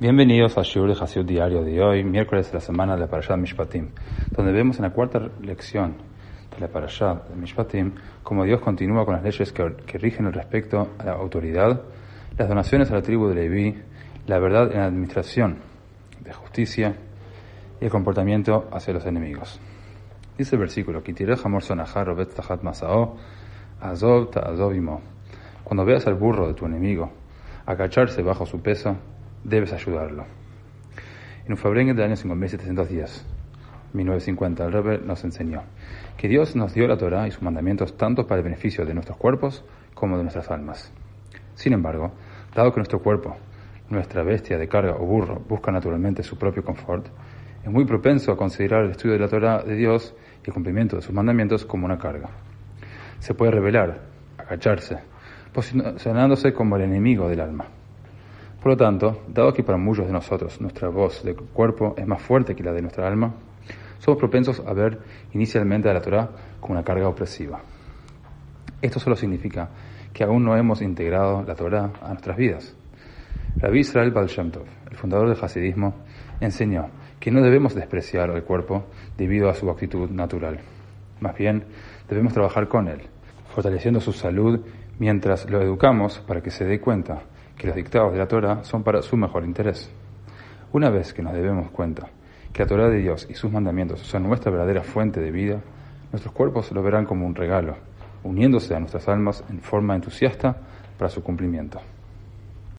Bienvenidos al Shur de Hasid Diario de hoy, miércoles de la semana de la de Mishpatim, donde vemos en la cuarta lección de la de Mishpatim cómo Dios continúa con las leyes que, rigen el respecto a la autoridad, las donaciones a la tribu de Leví, la verdad en la administración de justicia y el comportamiento hacia los enemigos. Dice el versículo, Cuando veas al burro de tu enemigo agacharse bajo su peso, debes ayudarlo. En febrero del año 5710, 1950, el Rebbe nos enseñó que Dios nos dio la Torah y sus mandamientos tanto para el beneficio de nuestros cuerpos como de nuestras almas. Sin embargo, dado que nuestro cuerpo, nuestra bestia de carga o burro, busca naturalmente su propio confort, es muy propenso a considerar el estudio de la Torah de Dios y el cumplimiento de sus mandamientos como una carga. Se puede revelar, agacharse, posicionándose como el enemigo del alma. Por lo tanto, dado que para muchos de nosotros nuestra voz de cuerpo es más fuerte que la de nuestra alma, somos propensos a ver inicialmente a la Torah como una carga opresiva. Esto solo significa que aún no hemos integrado la Torah a nuestras vidas. Rabbi Israel Baal el fundador del Hasidismo, enseñó que no debemos despreciar al cuerpo debido a su actitud natural. Más bien, debemos trabajar con él, fortaleciendo su salud mientras lo educamos para que se dé cuenta que los dictados de la Torah son para su mejor interés. Una vez que nos debemos cuenta que la Torah de Dios y sus mandamientos son nuestra verdadera fuente de vida, nuestros cuerpos lo verán como un regalo, uniéndose a nuestras almas en forma entusiasta para su cumplimiento.